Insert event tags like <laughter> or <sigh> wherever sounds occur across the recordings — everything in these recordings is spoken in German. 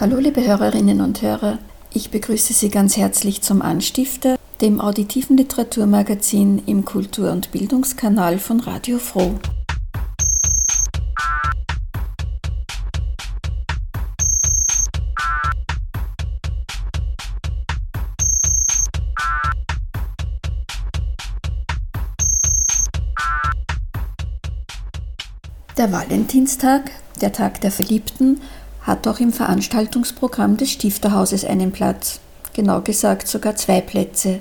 Hallo liebe Hörerinnen und Hörer, ich begrüße Sie ganz herzlich zum Anstifter, dem auditiven Literaturmagazin im Kultur- und Bildungskanal von Radio Froh. Der Valentinstag, der Tag der Verliebten, hat auch im Veranstaltungsprogramm des Stifterhauses einen Platz, genau gesagt sogar zwei Plätze.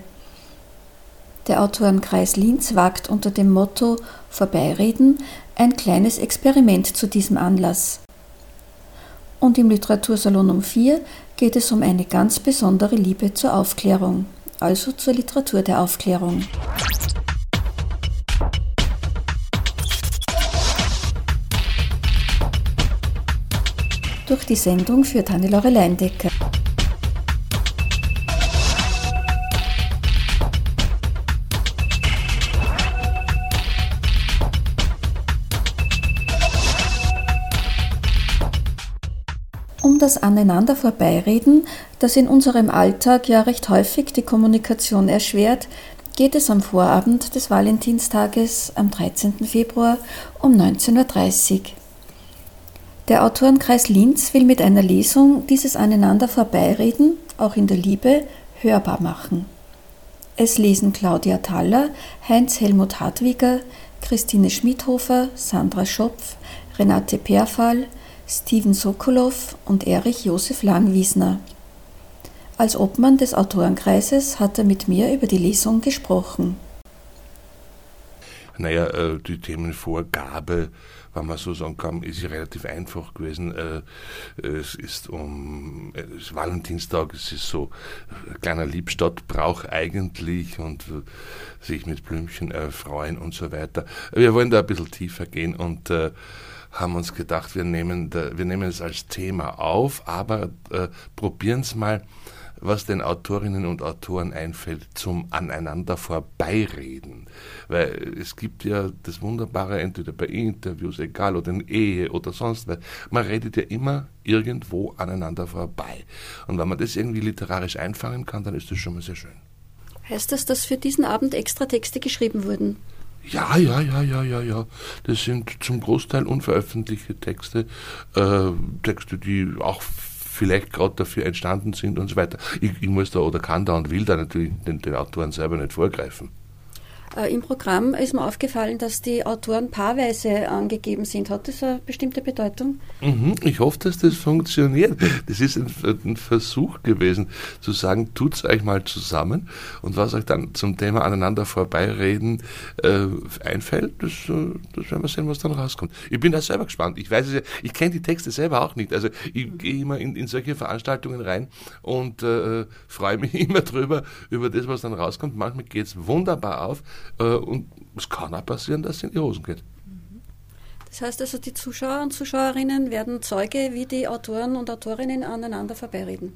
Der Autorenkreis Linz wagt unter dem Motto Vorbeireden ein kleines Experiment zu diesem Anlass. Und im Literatursalon um 4 geht es um eine ganz besondere Liebe zur Aufklärung, also zur Literatur der Aufklärung. Durch die Sendung führt Hannelore Leindecker. Um das Aneinander vorbeireden, das in unserem Alltag ja recht häufig die Kommunikation erschwert, geht es am Vorabend des Valentinstages am 13. Februar um 19.30 Uhr. Der Autorenkreis Linz will mit einer Lesung dieses Aneinander vorbeireden, auch in der Liebe, hörbar machen. Es lesen Claudia Thaller, Heinz Helmut Hartwiger, Christine Schmidhofer, Sandra Schopf, Renate Perfall, Steven Sokolow und Erich Josef Langwiesner. Als Obmann des Autorenkreises hat er mit mir über die Lesung gesprochen. Naja, äh, die Themenvorgabe wenn man so sagen kann, ist ja relativ einfach gewesen. Äh, es ist um es ist Valentinstag, es ist so ein äh, kleiner Liebstadtbrauch eigentlich und äh, sich mit Blümchen erfreuen und so weiter. Wir wollen da ein bisschen tiefer gehen und haben uns gedacht, wir nehmen, wir nehmen es als Thema auf, aber probieren es mal was den Autorinnen und Autoren einfällt zum Aneinander vorbeireden. Weil es gibt ja das Wunderbare, entweder bei Interviews, egal, oder in Ehe oder sonst was, man redet ja immer irgendwo aneinander vorbei. Und wenn man das irgendwie literarisch einfangen kann, dann ist das schon mal sehr schön. Heißt das, dass für diesen Abend extra Texte geschrieben wurden? Ja, ja, ja, ja, ja, ja. Das sind zum Großteil unveröffentlichte Texte, äh, Texte, die auch vielleicht gerade dafür entstanden sind und so weiter. Ich, ich, muss da oder kann da und will da natürlich den, den Autoren selber nicht vorgreifen. Äh, Im Programm ist mir aufgefallen, dass die Autoren paarweise angegeben sind. Hat das eine bestimmte Bedeutung? Mhm, ich hoffe, dass das funktioniert. Das ist ein, ein Versuch gewesen, zu sagen, tut es euch mal zusammen und was euch dann zum Thema aneinander vorbeireden äh, einfällt, das, äh, das werden wir sehen, was dann rauskommt. Ich bin da selber gespannt. Ich weiß es ja, ich kenne die Texte selber auch nicht. Also ich gehe immer in, in solche Veranstaltungen rein und äh, freue mich <laughs> immer drüber, über das, was dann rauskommt. Manchmal geht es wunderbar auf. Äh, und es kann auch passieren, dass es in die Hosen geht. Das heißt also, die Zuschauer und Zuschauerinnen werden Zeuge, wie die Autoren und Autorinnen aneinander vorbeireden.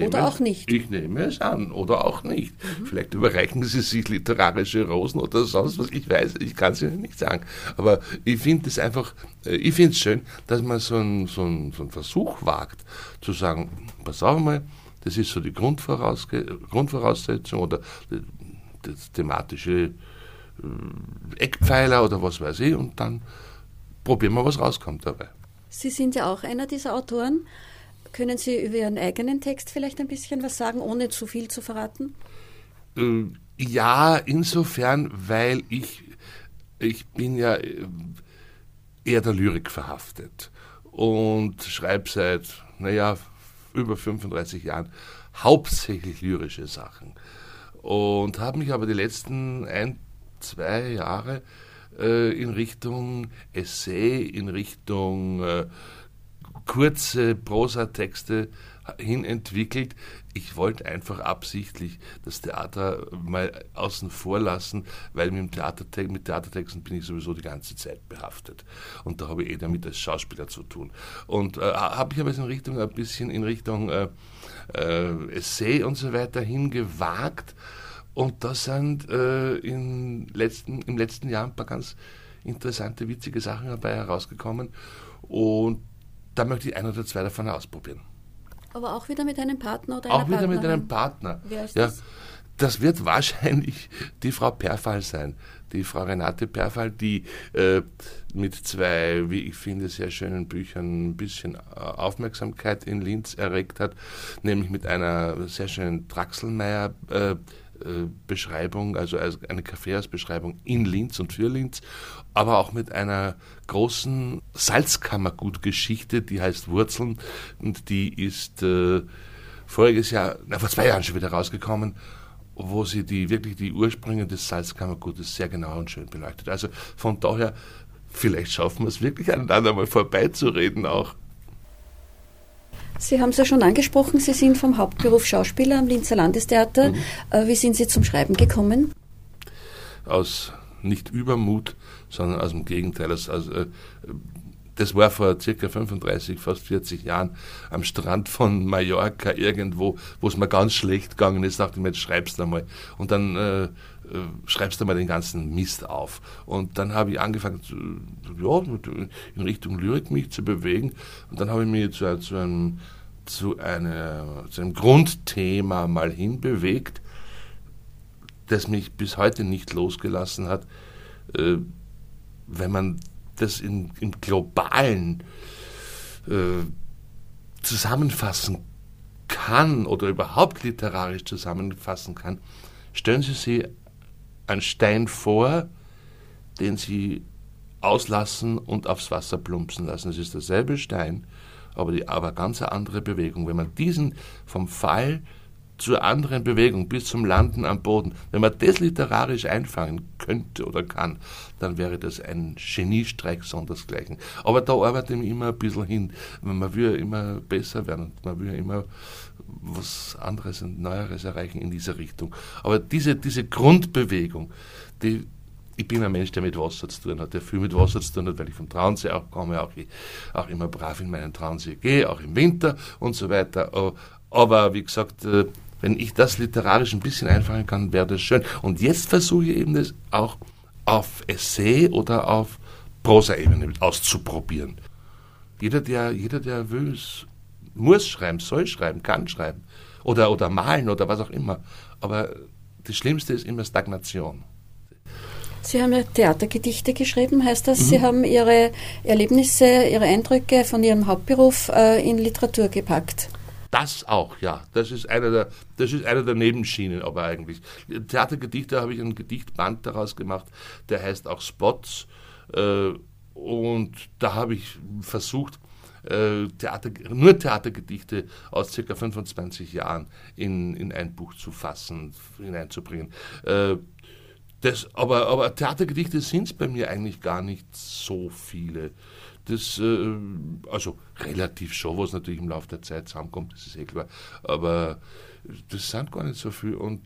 oder auch nicht. Ich nehme es an, oder auch nicht. Mhm. Vielleicht überreichen sie sich literarische Rosen oder sonst was. Ich weiß, ich kann es Ihnen nicht sagen. Aber ich finde es einfach, äh, ich finde es schön, dass man so einen so so einen Versuch wagt, zu sagen, pass auf mal, das ist so die Grundvoraus Grundvoraussetzung oder das thematische äh, Eckpfeiler oder was weiß ich und dann probieren wir, was rauskommt dabei. Sie sind ja auch einer dieser Autoren. Können Sie über Ihren eigenen Text vielleicht ein bisschen was sagen, ohne zu viel zu verraten? Äh, ja, insofern, weil ich, ich bin ja äh, eher der Lyrik verhaftet und schreibe seit, naja, über 35 Jahren hauptsächlich lyrische Sachen und habe mich aber die letzten ein, zwei Jahre äh, in Richtung Essay, in Richtung äh, kurze Prosatexte hin entwickelt. Ich wollte einfach absichtlich das Theater mal außen vor lassen, weil mit, Theatertext, mit Theatertexten bin ich sowieso die ganze Zeit behaftet. Und da habe ich eh damit als Schauspieler zu tun. Und äh, habe ich aber in Richtung, ein bisschen in Richtung äh, äh, Essay und so weiter hingewagt. Und da sind äh, in letzten, im letzten Jahr ein paar ganz interessante, witzige Sachen dabei herausgekommen. Und da möchte ich ein oder zwei davon ausprobieren. Aber auch wieder mit einem Partner oder einer Auch wieder Partnerin? mit einem Partner. Wer ist ja, das? Das wird wahrscheinlich die Frau Perfall sein, die Frau Renate Perfall, die äh, mit zwei, wie ich finde, sehr schönen Büchern ein bisschen äh, Aufmerksamkeit in Linz erregt hat, nämlich mit einer sehr schönen Draxelmeier äh, äh, Beschreibung, also eine Kaffeehausbeschreibung in Linz und für Linz, aber auch mit einer großen Salzkammergutgeschichte, die heißt Wurzeln und die ist äh, voriges Jahr, na, vor zwei Jahren schon wieder rausgekommen, wo sie die wirklich die Ursprünge des Salzkammergutes sehr genau und schön beleuchtet. Also von daher, vielleicht schaffen wir es wirklich aneinander mal vorbeizureden auch. Sie haben es ja schon angesprochen, Sie sind vom Hauptberuf Schauspieler am Linzer Landestheater. Mhm. Äh, wie sind Sie zum Schreiben gekommen? Aus nicht Übermut, sondern aus dem Gegenteil. Also, also, das war vor circa 35, fast 40 Jahren am Strand von Mallorca irgendwo, wo es mir ganz schlecht gegangen ist, dachte ich mir, jetzt schreibst du mal. Und dann äh, äh, schreibst du mal den ganzen Mist auf. Und dann habe ich angefangen, zu, ja, in Richtung Lyrik mich zu bewegen. Und dann habe ich mich zu, zu, einem, zu, eine, zu einem Grundthema mal hinbewegt, das mich bis heute nicht losgelassen hat. Äh, wenn man das in, im globalen äh, zusammenfassen kann oder überhaupt literarisch zusammenfassen kann, stellen Sie sich einen Stein vor, den Sie auslassen und aufs Wasser plumpsen lassen. Es ist derselbe Stein, aber, die, aber ganz andere Bewegung. Wenn man diesen vom Fall zur anderen Bewegung bis zum Landen am Boden. Wenn man das literarisch einfangen könnte oder kann, dann wäre das ein Geniestreik sondersgleichen. Aber da arbeite ich immer ein bisschen hin. Man will immer besser werden man will immer was anderes und Neueres erreichen in dieser Richtung. Aber diese, diese Grundbewegung, die, ich bin ein Mensch, der mit Wasser zu tun hat, der viel mit Wasser zu tun hat, weil ich vom Traunsee auch komme, auch, auch immer brav in meinen Traunsee gehe, auch im Winter und so weiter. Aber wie gesagt, äh, wenn ich das literarisch ein bisschen einfangen kann, wäre das schön. Und jetzt versuche ich eben das auch auf Essay oder auf Prosa-Ebene auszuprobieren. Jeder, der, jeder, der will, muss schreiben, soll schreiben, kann schreiben. Oder, oder malen oder was auch immer. Aber das Schlimmste ist immer Stagnation. Sie haben ja Theatergedichte geschrieben, heißt das, mhm. Sie haben Ihre Erlebnisse, Ihre Eindrücke von Ihrem Hauptberuf äh, in Literatur gepackt. Das auch, ja. Das ist einer der, das ist einer der Nebenschienen, aber eigentlich. Theatergedichte habe ich einen Gedichtband daraus gemacht, der heißt auch Spots. Äh, und da habe ich versucht, äh, Theater, nur Theatergedichte aus circa 25 Jahren in, in ein Buch zu fassen, hineinzubringen. Äh, das, aber, aber Theatergedichte sind es bei mir eigentlich gar nicht so viele. Das, äh, also relativ schon, was natürlich im Laufe der Zeit zusammenkommt, das ist eh klar. Aber das sind gar nicht so viel. Und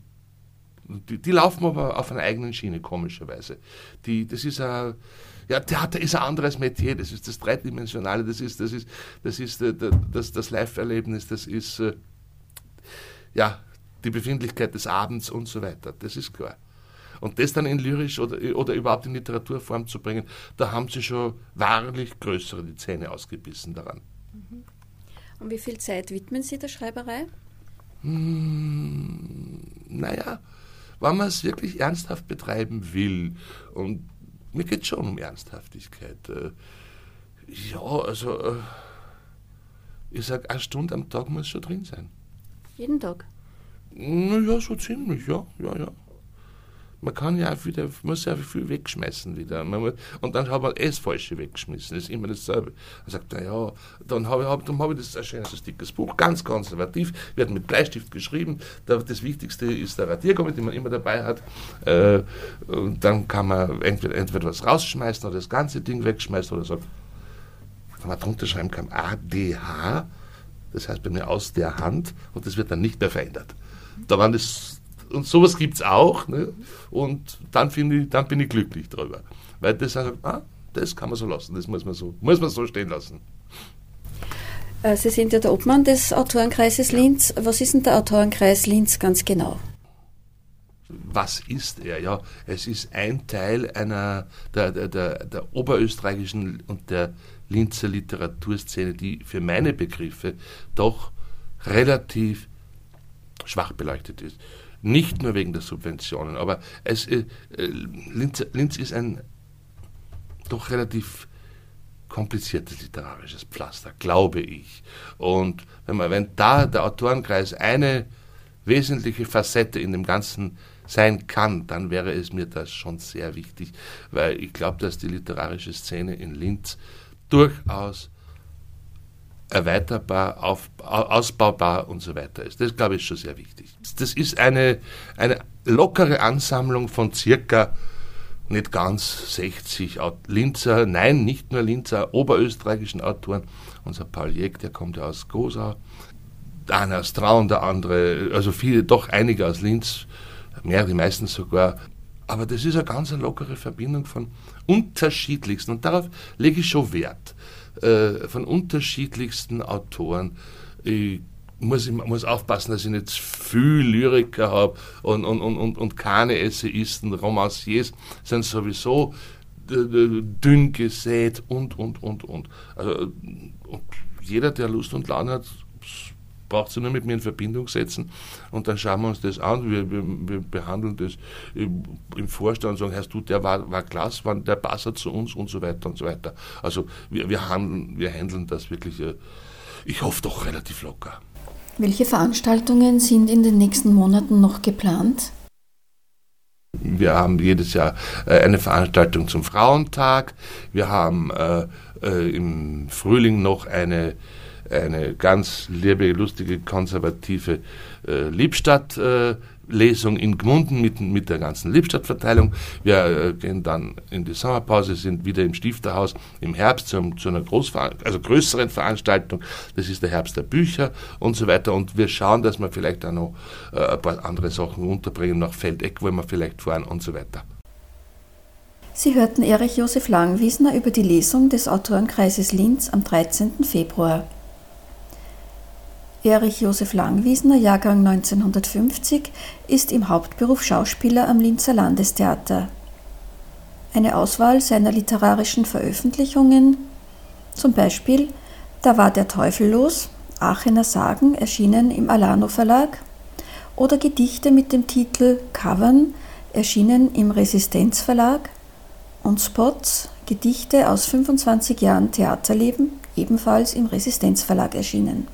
die, die laufen aber auf einer eigenen Schiene, komischerweise. Die, das ist ein, ja, Theater ist ein anderes Metier, das ist das Dreidimensionale, das ist das, ist, das, ist, äh, das, das Live-Erlebnis, das ist äh, ja, die Befindlichkeit des Abends und so weiter, das ist klar. Und das dann in lyrisch oder, oder überhaupt in Literaturform zu bringen, da haben sie schon wahrlich größere die Zähne ausgebissen daran. Mhm. Und wie viel Zeit widmen Sie der Schreiberei? Hm, naja, wenn man es wirklich ernsthaft betreiben will, und mir geht es schon um Ernsthaftigkeit. Äh, ja, also äh, ich sage, eine Stunde am Tag muss schon drin sein. Jeden Tag? Naja, so ziemlich, ja, ja, ja. Man kann ja auch wieder, muss ja viel wegschmeißen wieder. Und dann hat man das Falsche weggeschmissen. Das ist immer dasselbe. Man sagt, naja, dann habe ich, hab, hab ich das ein schönes, dickes Buch, ganz konservativ, wird mit Bleistift geschrieben. Das Wichtigste ist der Radiergummi, den man immer dabei hat. Äh, und dann kann man entweder, entweder was rausschmeißen oder das ganze Ding wegschmeißen oder sagt, wenn man drunter schreiben kann, ADH, das heißt bei mir aus der Hand, und das wird dann nicht mehr verändert. Da waren das und sowas gibt es auch. Ne? Und dann, ich, dann bin ich glücklich darüber. Weil das ah, das kann man so lassen, das muss man so, muss man so stehen lassen. Äh, Sie sind ja der Obmann des Autorenkreises Linz. Was ist denn der Autorenkreis Linz ganz genau? Was ist er? Ja, es ist ein Teil einer der, der, der, der oberösterreichischen und der Linzer Literaturszene, die für meine Begriffe doch relativ schwach beleuchtet ist. Nicht nur wegen der Subventionen, aber es, äh, äh, Linz, Linz ist ein doch relativ kompliziertes literarisches Pflaster, glaube ich. Und wenn, man, wenn da der Autorenkreis eine wesentliche Facette in dem Ganzen sein kann, dann wäre es mir das schon sehr wichtig, weil ich glaube, dass die literarische Szene in Linz durchaus erweiterbar, auf, ausbaubar und so weiter ist. Das, glaube ich, schon sehr wichtig. Das ist eine, eine lockere Ansammlung von circa nicht ganz 60 Linzer, nein, nicht nur Linzer, oberösterreichischen Autoren. Unser Paul Jäck, der kommt ja aus Gosau, einer aus Traun, der andere, also viele, doch einige aus Linz, mehr, die meisten sogar. Aber das ist eine ganz lockere Verbindung von unterschiedlichsten und darauf lege ich schon Wert äh, von unterschiedlichsten Autoren. Ich muss, ich muss aufpassen, dass ich nicht viel Lyriker habe und, und, und, und keine Essayisten, Romanciers sind sowieso dünn gesät und, und, und, und. Also, und jeder, der Lust und Laune hat, braucht sich nur mit mir in Verbindung setzen und dann schauen wir uns das an. Wir, wir, wir behandeln das im, im, Vorstand und sagen, Herr du, der war, war klasse, der passt zu uns und so weiter und so weiter. Also wir, wir, handeln, wir handeln das wirklich, äh, ich hoffe doch relativ locker. Welche Veranstaltungen sind in den nächsten Monaten noch geplant? Wir haben jedes Jahr äh, eine Veranstaltung zum Frauentag. Wir haben äh, im Frühling noch eine eine ganz liebe, lustige, konservative äh, Liebstadt. Äh, Lesung in Gmunden mit, mit der ganzen Liebstadtverteilung. Wir äh, gehen dann in die Sommerpause, sind wieder im Stifterhaus im Herbst zum, zu einer also größeren Veranstaltung. Das ist der Herbst der Bücher und so weiter. Und wir schauen, dass wir vielleicht auch noch äh, ein paar andere Sachen unterbringen, nach Feldeck wollen wir vielleicht fahren und so weiter. Sie hörten Erich Josef Langwiesner über die Lesung des Autorenkreises Linz am 13. Februar. Erich Josef Langwiesner, Jahrgang 1950, ist im Hauptberuf Schauspieler am Linzer Landestheater. Eine Auswahl seiner literarischen Veröffentlichungen, zum Beispiel Da war der Teufel los, Aachener Sagen, erschienen im Alano Verlag, oder Gedichte mit dem Titel Covern, erschienen im Resistenz Verlag, und Spots, Gedichte aus 25 Jahren Theaterleben, ebenfalls im Resistenz Verlag erschienen.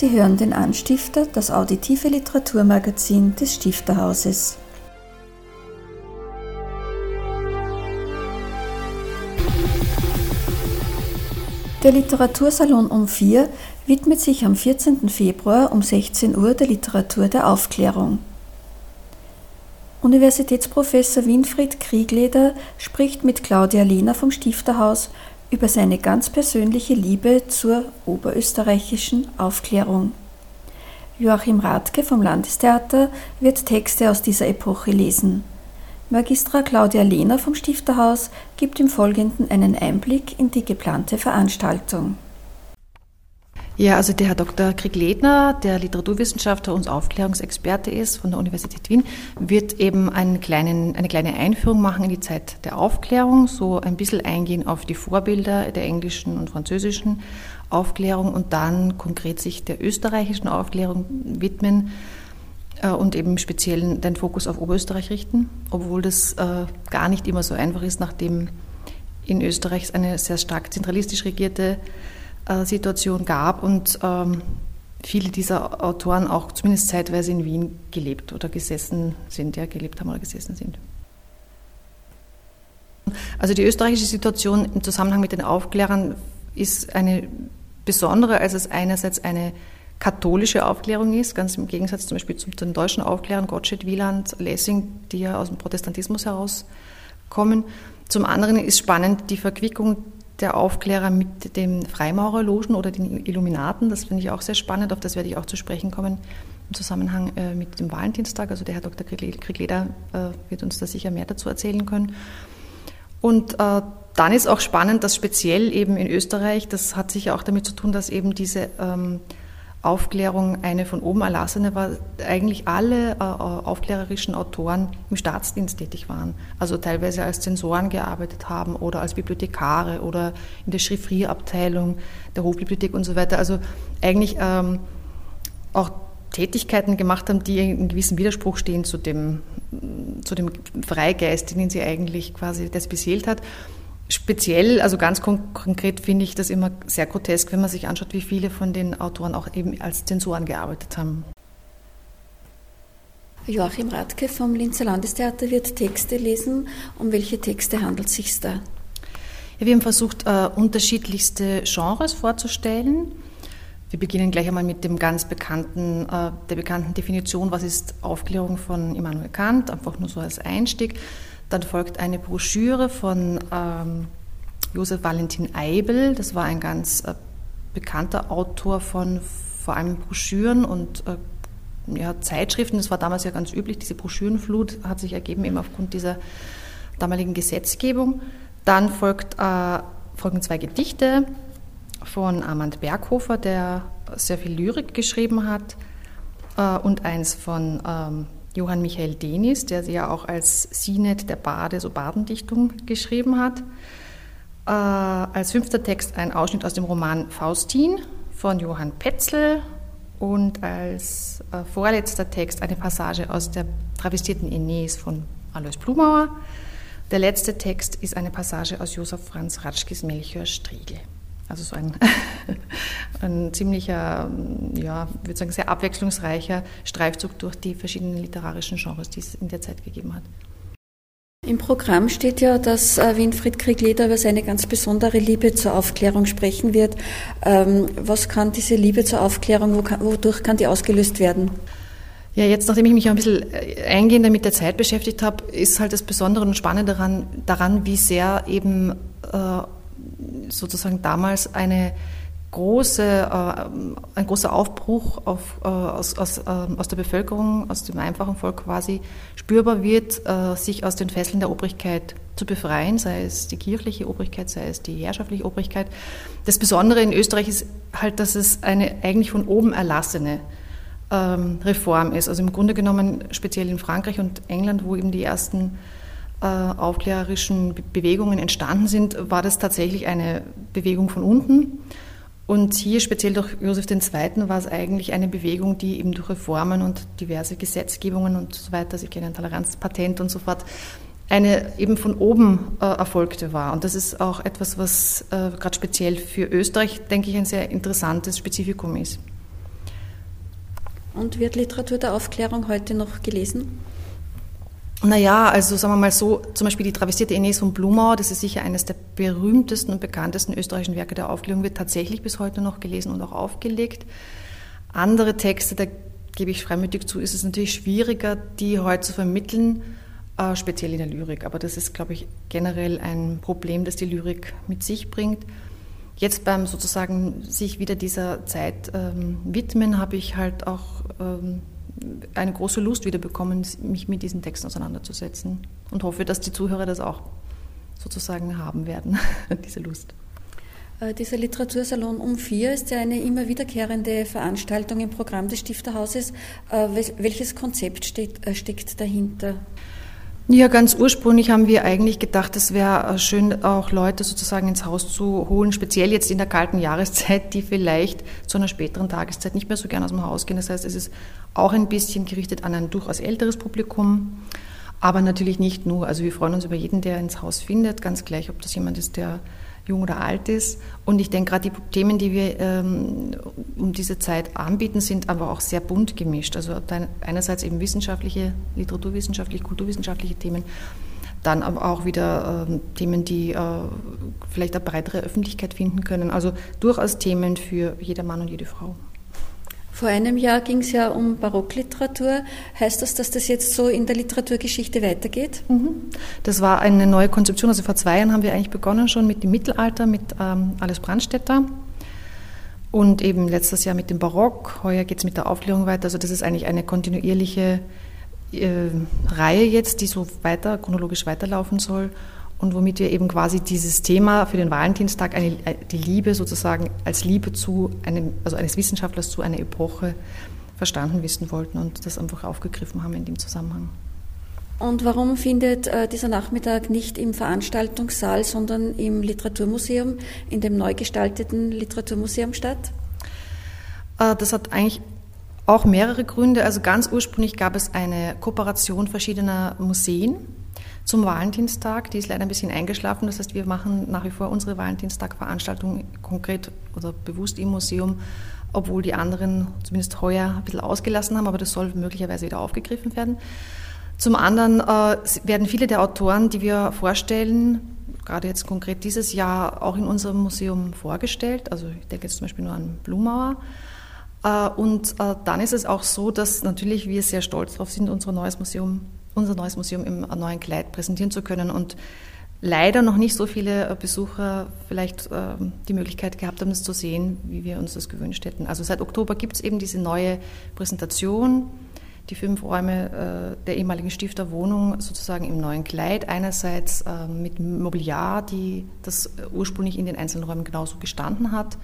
Sie hören den Anstifter, das auditive Literaturmagazin des Stifterhauses. Der Literatursalon um 4 widmet sich am 14. Februar um 16 Uhr der Literatur der Aufklärung. Universitätsprofessor Winfried Kriegleder spricht mit Claudia Lehner vom Stifterhaus über seine ganz persönliche Liebe zur oberösterreichischen Aufklärung. Joachim Radke vom Landestheater wird Texte aus dieser Epoche lesen. Magistra Claudia Lehner vom Stifterhaus gibt im Folgenden einen Einblick in die geplante Veranstaltung. Ja, also der Herr Dr. Krieg-Ledner, der Literaturwissenschaftler und Aufklärungsexperte ist von der Universität Wien, wird eben einen kleinen, eine kleine Einführung machen in die Zeit der Aufklärung, so ein bisschen eingehen auf die Vorbilder der englischen und französischen Aufklärung und dann konkret sich der österreichischen Aufklärung widmen äh, und eben speziell den Fokus auf Oberösterreich richten, obwohl das äh, gar nicht immer so einfach ist, nachdem in Österreich eine sehr stark zentralistisch regierte Situation gab und ähm, viele dieser Autoren auch zumindest zeitweise in Wien gelebt oder gesessen sind, ja, gelebt haben oder gesessen sind. Also die österreichische Situation im Zusammenhang mit den Aufklärern ist eine besondere, als es einerseits eine katholische Aufklärung ist, ganz im Gegensatz zum Beispiel zu den deutschen Aufklärern, Gottsched, Wieland, Lessing, die ja aus dem Protestantismus herauskommen. Zum anderen ist spannend die Verquickung der Aufklärer mit den Freimaurerlogen oder den Illuminaten. Das finde ich auch sehr spannend, auf das werde ich auch zu sprechen kommen im Zusammenhang äh, mit dem Valentinstag. Also der Herr Dr. Kriegleder äh, wird uns da sicher mehr dazu erzählen können. Und äh, dann ist auch spannend, dass speziell eben in Österreich, das hat sicher auch damit zu tun, dass eben diese ähm, Aufklärung eine von oben erlassene war, eigentlich alle äh, aufklärerischen Autoren im Staatsdienst tätig waren. Also teilweise als Zensoren gearbeitet haben oder als Bibliothekare oder in der Chiffrierabteilung der Hofbibliothek und so weiter. Also eigentlich ähm, auch Tätigkeiten gemacht haben, die in gewissem Widerspruch stehen zu dem, zu dem Freigeist, den sie eigentlich quasi das beseelt hat. Speziell, also ganz konkret finde ich das immer sehr grotesk, wenn man sich anschaut, wie viele von den Autoren auch eben als Zensoren gearbeitet haben. Joachim Radke vom Linzer Landestheater wird Texte lesen. Um welche Texte handelt es sich da? Ja, wir haben versucht, uh, unterschiedlichste Genres vorzustellen. Wir beginnen gleich einmal mit dem ganz bekannten, uh, der bekannten Definition, was ist Aufklärung von Immanuel Kant, einfach nur so als Einstieg. Dann folgt eine Broschüre von ähm, Josef Valentin Eibel. Das war ein ganz äh, bekannter Autor von vor allem Broschüren und äh, ja, Zeitschriften. Das war damals ja ganz üblich. Diese Broschürenflut hat sich ergeben eben aufgrund dieser damaligen Gesetzgebung. Dann folgt, äh, folgen zwei Gedichte von Armand Berghofer, der sehr viel Lyrik geschrieben hat, äh, und eins von ähm, Johann Michael Denis, der sie ja auch als Sinet der Bade, so Badendichtung, geschrieben hat. Äh, als fünfter Text ein Ausschnitt aus dem Roman Faustin von Johann Petzl und als äh, vorletzter Text eine Passage aus der travestierten Aeneis von Alois Blumauer. Der letzte Text ist eine Passage aus Josef Franz Ratschkes Melchior Striegel. Also so ein, <laughs> ein ziemlicher, ja, ich würde sagen, sehr abwechslungsreicher Streifzug durch die verschiedenen literarischen Genres, die es in der Zeit gegeben hat. Im Programm steht ja, dass äh, Winfried Kriegleder über seine ganz besondere Liebe zur Aufklärung sprechen wird. Ähm, was kann diese Liebe zur Aufklärung, wodurch kann die ausgelöst werden? Ja, jetzt, nachdem ich mich ein bisschen äh, eingehender mit der Zeit beschäftigt habe, ist halt das Besondere und Spannende daran, daran wie sehr eben äh, sozusagen damals eine große, äh, ein großer Aufbruch auf, äh, aus, aus, äh, aus der Bevölkerung, aus dem einfachen Volk quasi spürbar wird, äh, sich aus den Fesseln der Obrigkeit zu befreien, sei es die kirchliche Obrigkeit, sei es die herrschaftliche Obrigkeit. Das Besondere in Österreich ist halt, dass es eine eigentlich von oben erlassene ähm, Reform ist. Also im Grunde genommen speziell in Frankreich und England, wo eben die ersten aufklärerischen Bewegungen entstanden sind, war das tatsächlich eine Bewegung von unten. Und hier speziell durch Josef II. war es eigentlich eine Bewegung, die eben durch Reformen und diverse Gesetzgebungen und so weiter, Sie kennen Toleranzpatent und so fort, eine eben von oben äh, erfolgte war. Und das ist auch etwas, was äh, gerade speziell für Österreich, denke ich, ein sehr interessantes Spezifikum ist. Und wird Literatur der Aufklärung heute noch gelesen? Naja, also sagen wir mal so, zum Beispiel die travestierte Ines von Blumau, das ist sicher eines der berühmtesten und bekanntesten österreichischen Werke der Aufklärung, wird tatsächlich bis heute noch gelesen und auch aufgelegt. Andere Texte, da gebe ich freimütig zu, ist es natürlich schwieriger, die heute zu vermitteln, äh, speziell in der Lyrik. Aber das ist, glaube ich, generell ein Problem, das die Lyrik mit sich bringt. Jetzt beim sozusagen sich wieder dieser Zeit ähm, widmen, habe ich halt auch ähm, eine große Lust wieder bekommen, mich mit diesen Texten auseinanderzusetzen und hoffe, dass die Zuhörer das auch sozusagen haben werden, <laughs> diese Lust. Äh, dieser Literatursalon um vier ist ja eine immer wiederkehrende Veranstaltung im Programm des Stifterhauses. Äh, welches Konzept steht, äh, steckt dahinter? Ja, ganz ursprünglich haben wir eigentlich gedacht, es wäre schön, auch Leute sozusagen ins Haus zu holen, speziell jetzt in der kalten Jahreszeit, die vielleicht zu einer späteren Tageszeit nicht mehr so gern aus dem Haus gehen. Das heißt, es ist auch ein bisschen gerichtet an ein durchaus älteres Publikum, aber natürlich nicht nur. Also wir freuen uns über jeden, der ins Haus findet, ganz gleich, ob das jemand ist, der jung oder alt ist. Und ich denke, gerade die Themen, die wir ähm, um diese Zeit anbieten, sind aber auch sehr bunt gemischt. Also einerseits eben wissenschaftliche, literaturwissenschaftliche, kulturwissenschaftliche Themen, dann aber auch wieder ähm, Themen, die äh, vielleicht eine breitere Öffentlichkeit finden können. Also durchaus Themen für jeder Mann und jede Frau. Vor einem Jahr ging es ja um Barockliteratur. Heißt das, dass das jetzt so in der Literaturgeschichte weitergeht? Mhm. Das war eine neue Konzeption. Also vor zwei Jahren haben wir eigentlich begonnen schon mit dem Mittelalter, mit ähm, Alles Brandstätter. Und eben letztes Jahr mit dem Barock. Heuer geht es mit der Aufklärung weiter. Also das ist eigentlich eine kontinuierliche äh, Reihe jetzt, die so weiter, chronologisch weiterlaufen soll und womit wir eben quasi dieses Thema für den Valentinstag, eine, äh, die Liebe sozusagen als Liebe zu einem, also eines Wissenschaftlers zu einer Epoche verstanden wissen wollten und das einfach aufgegriffen haben in dem Zusammenhang. Und warum findet äh, dieser Nachmittag nicht im Veranstaltungssaal, sondern im Literaturmuseum, in dem neu gestalteten Literaturmuseum statt? Äh, das hat eigentlich auch mehrere Gründe. Also ganz ursprünglich gab es eine Kooperation verschiedener Museen zum Valentinstag. Die ist leider ein bisschen eingeschlafen. Das heißt, wir machen nach wie vor unsere Valentinstag-Veranstaltung konkret oder bewusst im Museum, obwohl die anderen zumindest heuer ein bisschen ausgelassen haben, aber das soll möglicherweise wieder aufgegriffen werden. Zum anderen äh, werden viele der Autoren, die wir vorstellen, gerade jetzt konkret dieses Jahr auch in unserem Museum vorgestellt. Also ich denke jetzt zum Beispiel nur an Blumauer. Äh, und äh, dann ist es auch so, dass natürlich wir sehr stolz darauf sind, unser neues Museum unser neues Museum im neuen Kleid präsentieren zu können und leider noch nicht so viele äh, Besucher vielleicht ähm, die Möglichkeit gehabt haben, es zu sehen, wie wir uns das gewünscht hätten. Also seit Oktober gibt es eben diese neue Präsentation, die fünf Räume äh, der ehemaligen Stifterwohnung sozusagen im neuen Kleid. Einerseits ähm, mit Mobiliar, die das ursprünglich in den einzelnen Räumen genauso gestanden hat.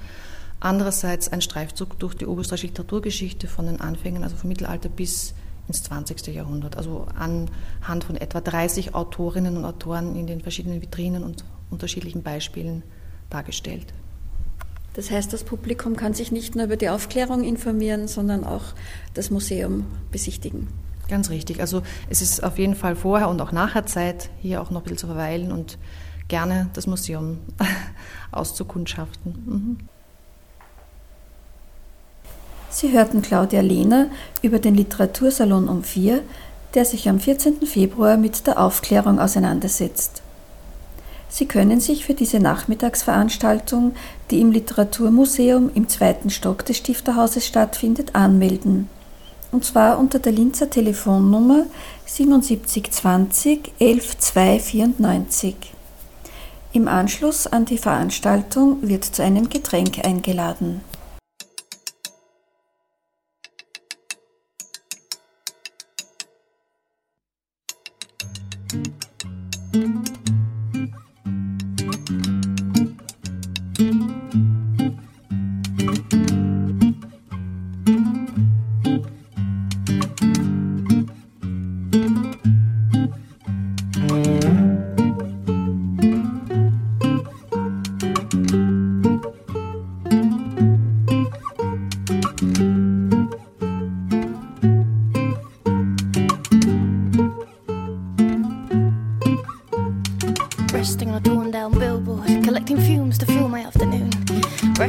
Andererseits ein Streifzug durch die oberösterreichische Literaturgeschichte von den Anfängen, also vom Mittelalter bis ins 20. Jahrhundert. Also anhand von etwa 30 Autorinnen und Autoren in den verschiedenen Vitrinen und unterschiedlichen Beispielen dargestellt. Das heißt, das Publikum kann sich nicht nur über die Aufklärung informieren, sondern auch das Museum besichtigen. Ganz richtig. Also es ist auf jeden Fall vorher und auch nachher Zeit, hier auch noch ein bisschen zu verweilen und gerne das Museum <laughs> auszukundschaften. Mhm. Sie hörten Claudia Lehner über den Literatursalon um vier, der sich am 14. Februar mit der Aufklärung auseinandersetzt. Sie können sich für diese Nachmittagsveranstaltung, die im Literaturmuseum im zweiten Stock des Stifterhauses stattfindet, anmelden. Und zwar unter der Linzer Telefonnummer 7720 11294. Im Anschluss an die Veranstaltung wird zu einem Getränk eingeladen.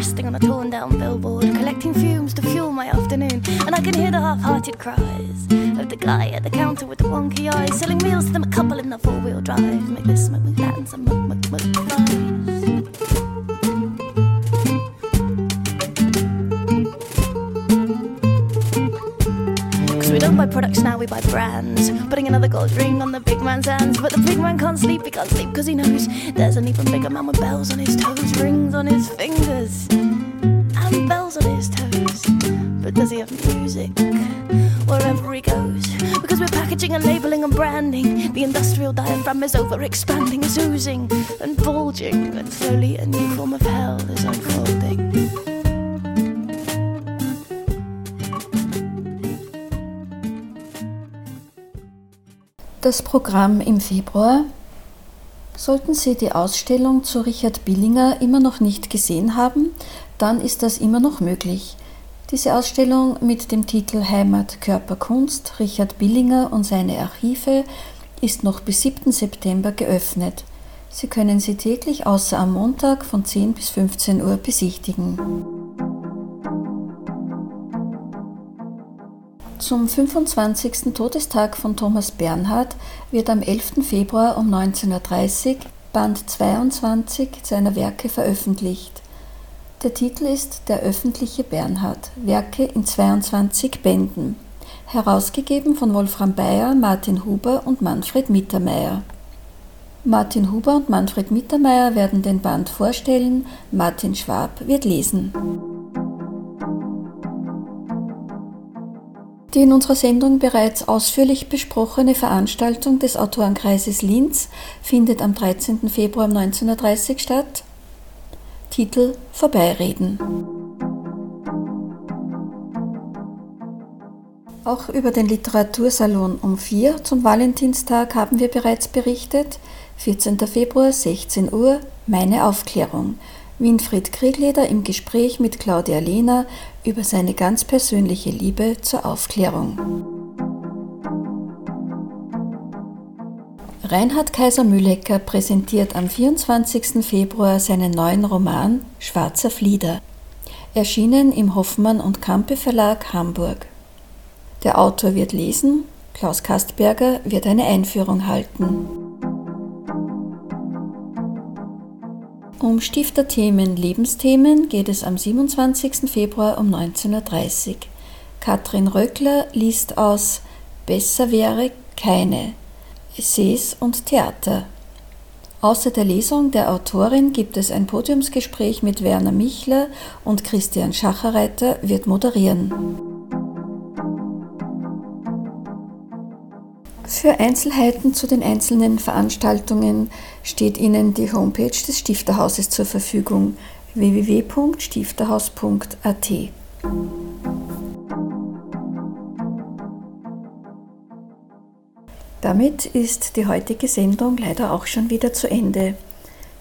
Resting on a torn down billboard, collecting fumes to fuel my afternoon. And I can hear the half hearted cries of the guy at the counter with the wonky eyes, selling meals to them a couple in the four wheel drive. Make this make that, and some muck, muck, muck fries. we don't buy products now, we buy brands. Putting another gold ring on the big man's hands. But the big man can't sleep, he can't sleep because he knows there's an even bigger man with bells on his toes, rings on his fingers, does he have music wherever he goes? Because we're packaging and labeling and branding. The industrial diaphragm is over expanding, is oozing and bulging, and slowly a new form of hell is unfolding. Das Programm im Februar. Sollten Sie die Ausstellung zu Richard Billinger immer noch nicht gesehen haben, dann ist das immer noch möglich. Diese Ausstellung mit dem Titel Heimat, Körper, Kunst, Richard Billinger und seine Archive ist noch bis 7. September geöffnet. Sie können sie täglich außer am Montag von 10 bis 15 Uhr besichtigen. Zum 25. Todestag von Thomas Bernhard wird am 11. Februar um 19.30 Uhr Band 22 seiner Werke veröffentlicht. Der Titel ist Der öffentliche Bernhard, Werke in 22 Bänden, herausgegeben von Wolfram Bayer, Martin Huber und Manfred Mittermeier. Martin Huber und Manfred Mittermeier werden den Band vorstellen, Martin Schwab wird lesen. Die in unserer Sendung bereits ausführlich besprochene Veranstaltung des Autorenkreises Linz findet am 13. Februar 1930 statt. Titel Vorbeireden. Auch über den Literatursalon um 4 zum Valentinstag haben wir bereits berichtet. 14. Februar, 16 Uhr, meine Aufklärung. Winfried Kriegleder im Gespräch mit Claudia Lehner über seine ganz persönliche Liebe zur Aufklärung. Reinhard Kaiser Mühlecker präsentiert am 24. Februar seinen neuen Roman Schwarzer Flieder, erschienen im Hoffmann und Kampe Verlag Hamburg. Der Autor wird lesen, Klaus Kastberger wird eine Einführung halten. Um Stifterthemen Lebensthemen geht es am 27. Februar um 19.30 Uhr. Katrin Röckler liest aus Besser wäre keine Essays und Theater. Außer der Lesung der Autorin gibt es ein Podiumsgespräch mit Werner Michler und Christian Schacherreiter wird moderieren. Für Einzelheiten zu den einzelnen Veranstaltungen steht Ihnen die Homepage des Stifterhauses zur Verfügung www.stifterhaus.at. Damit ist die heutige Sendung leider auch schon wieder zu Ende.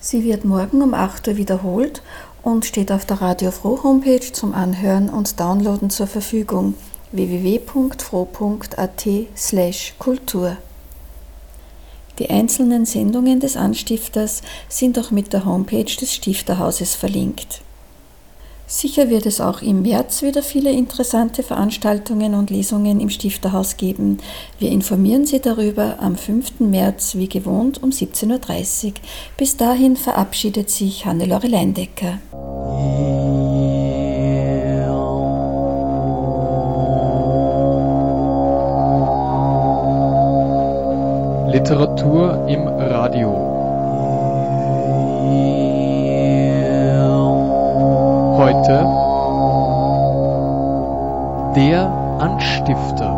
Sie wird morgen um 8 Uhr wiederholt und steht auf der Radio Froh Homepage zum Anhören und Downloaden zur Verfügung www.froh.at/kultur. Die einzelnen Sendungen des Anstifters sind auch mit der Homepage des Stifterhauses verlinkt. Sicher wird es auch im März wieder viele interessante Veranstaltungen und Lesungen im Stifterhaus geben. Wir informieren Sie darüber am 5. März wie gewohnt um 17.30 Uhr. Bis dahin verabschiedet sich Hannelore Leindecker. Literatur im Radio. Heute der Anstifter.